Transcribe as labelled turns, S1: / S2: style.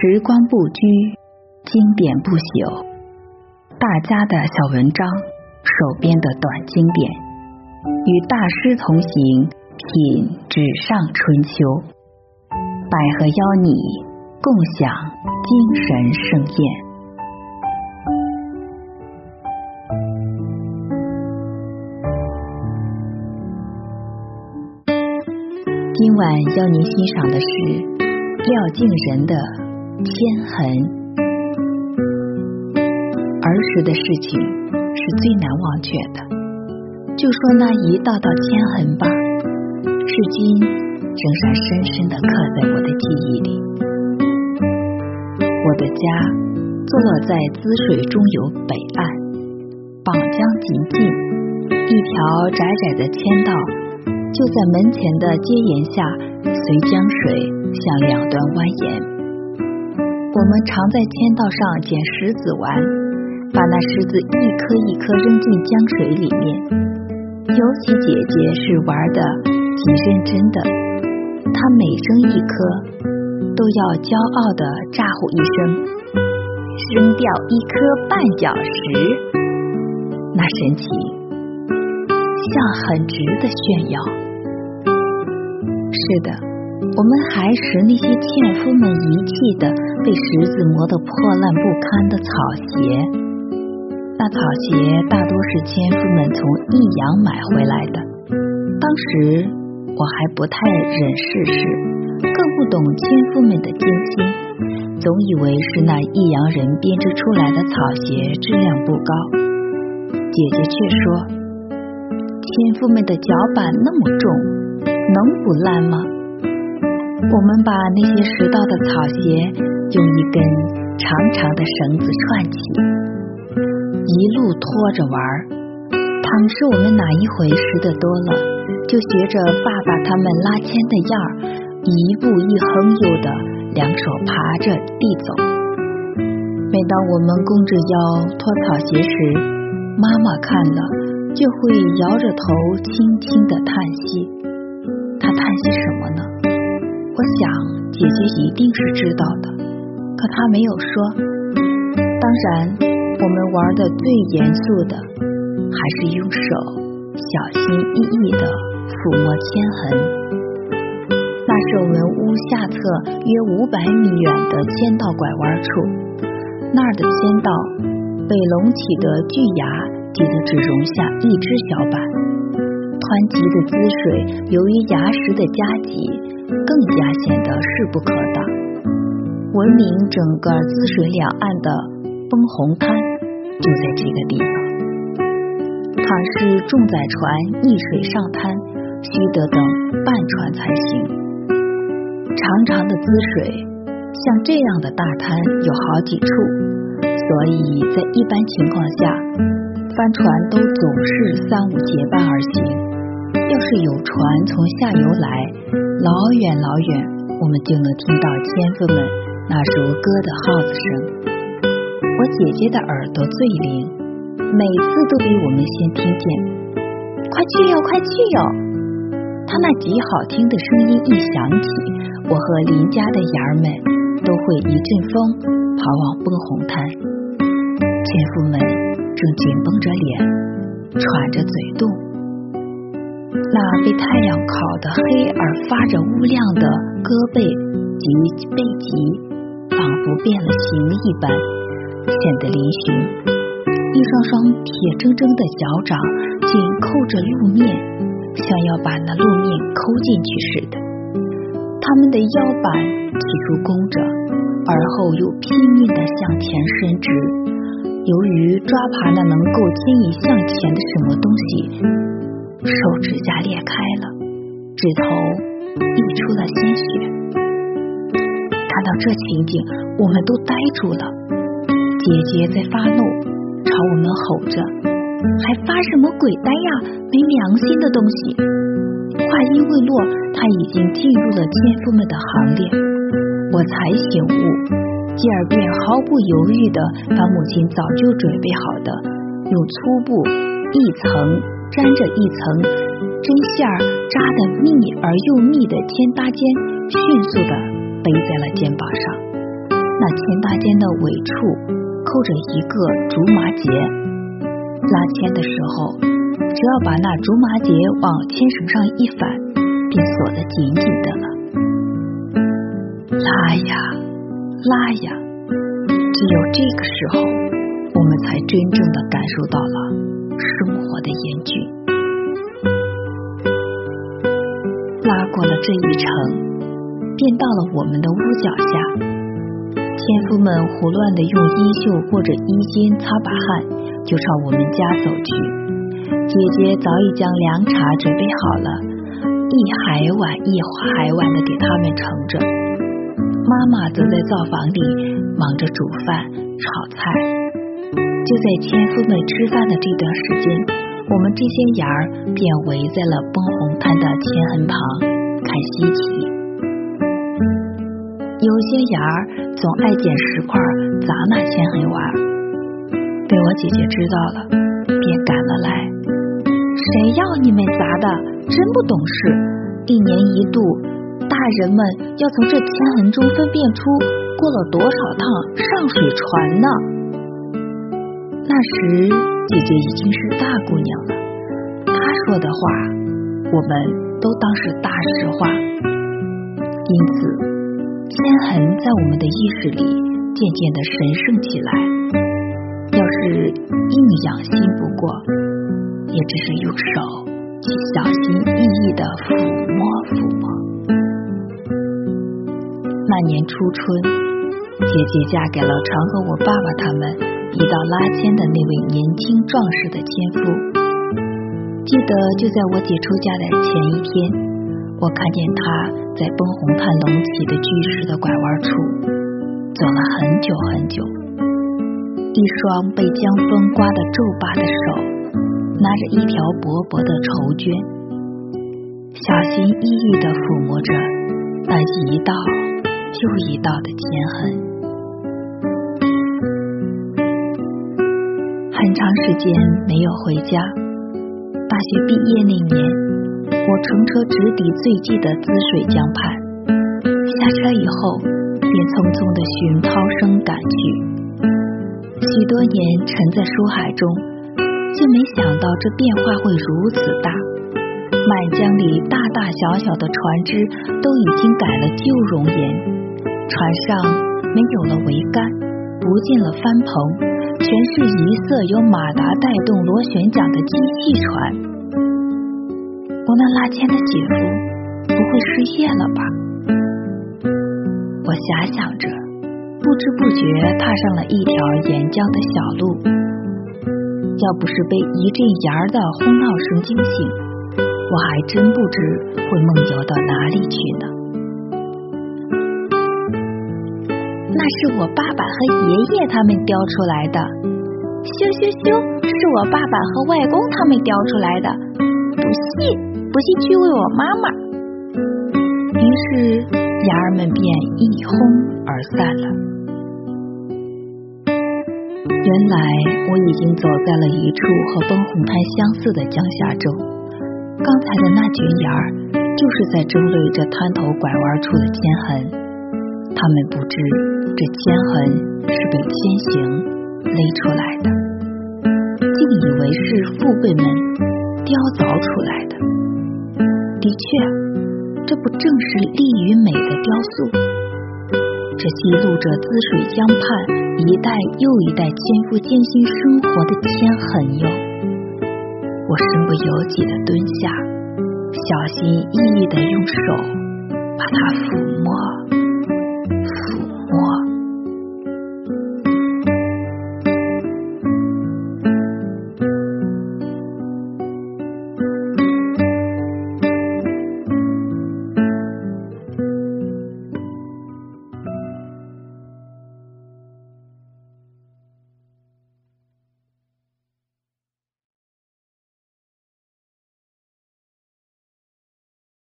S1: 时光不居，经典不朽。大家的小文章，手边的短经典，与大师同行，品纸上春秋。百合邀你共享精神盛宴。今晚邀您欣赏的是廖敬仁的《千痕》。儿时的事情是最难忘却的，就说那一道道千痕吧，至今仍然深深的刻在我的记忆里。我的家坐落在滋水中游北岸，绑江极近，一条窄窄的千道。就在门前的阶沿下，随江水向两端蜿蜒。我们常在千道上捡石子玩，把那石子一颗一颗扔进江水里面。尤其姐姐是玩的极认真的，她每扔一颗，都要骄傲的咋呼一声：“扔掉一颗绊脚石。”那神情。像很值得炫耀。是的，我们还识那些纤夫们遗弃的、被石子磨得破烂不堪的草鞋。那草鞋大多是纤夫们从益阳买回来的。当时我还不太忍世事，更不懂纤夫们的艰辛，总以为是那益阳人编织出来的草鞋质量不高。姐姐却说。纤夫们的脚板那么重，能不烂吗？我们把那些拾到的草鞋用一根长长的绳子串起，一路拖着玩。倘是我们哪一回拾得多了，就学着爸爸他们拉纤的样儿，一步一哼悠的，两手爬着地走。每当我们弓着腰拖草鞋时，妈妈看了。就会摇着头，轻轻的叹息。他叹息什么呢？我想姐姐一定是知道的，可他没有说。当然，我们玩的最严肃的，还是用手小心翼翼的抚摸铅痕。那是我们屋下侧约五百米远的千道拐弯处，那儿的千道被隆起的巨崖。挤得只容下一只小板，湍急的滋水由于崖石的夹挤，更加显得势不可挡。闻名整个滋水两岸的崩红滩就在这个地方。它是重载船逆水上滩，须得等半船才行。长长的滋水，像这样的大滩有好几处，所以在一般情况下。帆船都总是三五结伴而行。要是有船从下游来，老远老远，我们就能听到纤夫们那如歌的号子声。我姐姐的耳朵最灵，每次都比我们先听见。快去哟，快去哟！他那极好听的声音一响起，我和邻家的伢儿们都会一阵风跑往崩红滩。纤夫们。正紧绷着脸，喘着嘴动，那被太阳烤得黑而发着乌亮的胳膊及背脊，仿佛变了形一般，显得嶙峋。一双双铁铮铮的脚掌紧扣着路面，像要把那路面抠进去似的。他们的腰板起初弓着，而后又拼命地向前伸直。由于抓爬那能够牵引向前的什么东西，手指甲裂开了，指头溢出了鲜血。看到这情景，我们都呆住了。姐姐在发怒，朝我们吼着：“还发什么鬼呆呀？没良心的东西！”话音未落，她已经进入了奸夫们的行列。我才醒悟。继而便毫不犹豫地把母亲早就准备好的用粗布一层粘着一层针线扎得密而又密的千搭肩，迅速的背在了肩膀上。那签搭肩的尾处扣着一个竹麻结，拉签的时候，只要把那竹麻结往牵绳上一反，便锁得紧紧的了。拉呀拉呀，只有这个时候，我们才真正的感受到了生活的严峻。拉过了这一程，便到了我们的屋脚下。纤夫们胡乱的用衣袖或者衣襟擦把汗，就朝我们家走去。姐姐早已将凉茶准备好了，一海碗一海碗的给他们盛着。妈妈则在灶房里忙着煮饭、炒菜。就在纤夫们吃饭的这段时间，我们这些伢儿便围在了崩红滩的铅痕旁看稀奇。有些伢儿总爱捡石块砸那铅痕玩，被我姐姐知道了，便赶了来。谁要你们砸的？真不懂事！一年一度，大人们要从这铅痕中分辨出过了多少趟上水船呢。那时姐姐已经是大姑娘了，她说的话，我们都当是大实话，因此。铅痕在我们的意识里渐渐的神圣起来。要是硬养心不过，也只是用手去小心翼翼的抚摸抚摸。那年初春，姐姐嫁给了常和我爸爸他们一道拉纤的那位年轻壮实的纤夫。记得就在我姐出嫁的前一天。我看见他在崩红畔隆起的巨石的拐弯处走了很久很久，一双被江风刮得皱巴的手拿着一条薄薄的绸绢，小心翼翼地抚摸着那一道又一道的铅痕。很长时间没有回家，大学毕业那年。我乘车直抵最近的滋水江畔，下车以后便匆匆的循涛声赶去。许多年沉在书海中，竟没想到这变化会如此大。满江里大大小小的船只都已经改了旧容颜，船上没有了桅杆，不见了帆篷，全是一色由马达带动螺旋桨的机器船。我那拉纤的姐夫不会失业了吧？我遐想着，不知不觉踏上了一条沿江的小路。要不是被一阵檐儿的哄闹声惊醒，我还真不知会梦游到哪里去呢。那是我爸爸和爷爷他们雕出来的，咻咻咻，是我爸爸和外公他们雕出来的，不信。不信去问我妈妈。于是伢儿们便一哄而散了。原来我已经走在了一处和崩红滩相似的江夏洲。刚才的那群伢儿就是在争论这滩头拐弯处的铅痕。他们不知这铅痕是被铅刑勒出来的，竟以为是父辈们雕凿出来的。的确，这不正是力与美的雕塑？这记录着滋水江畔一代又一代纤夫艰辛生活的铅痕哟。我身不由己的蹲下，小心翼翼的用手把它抚摸。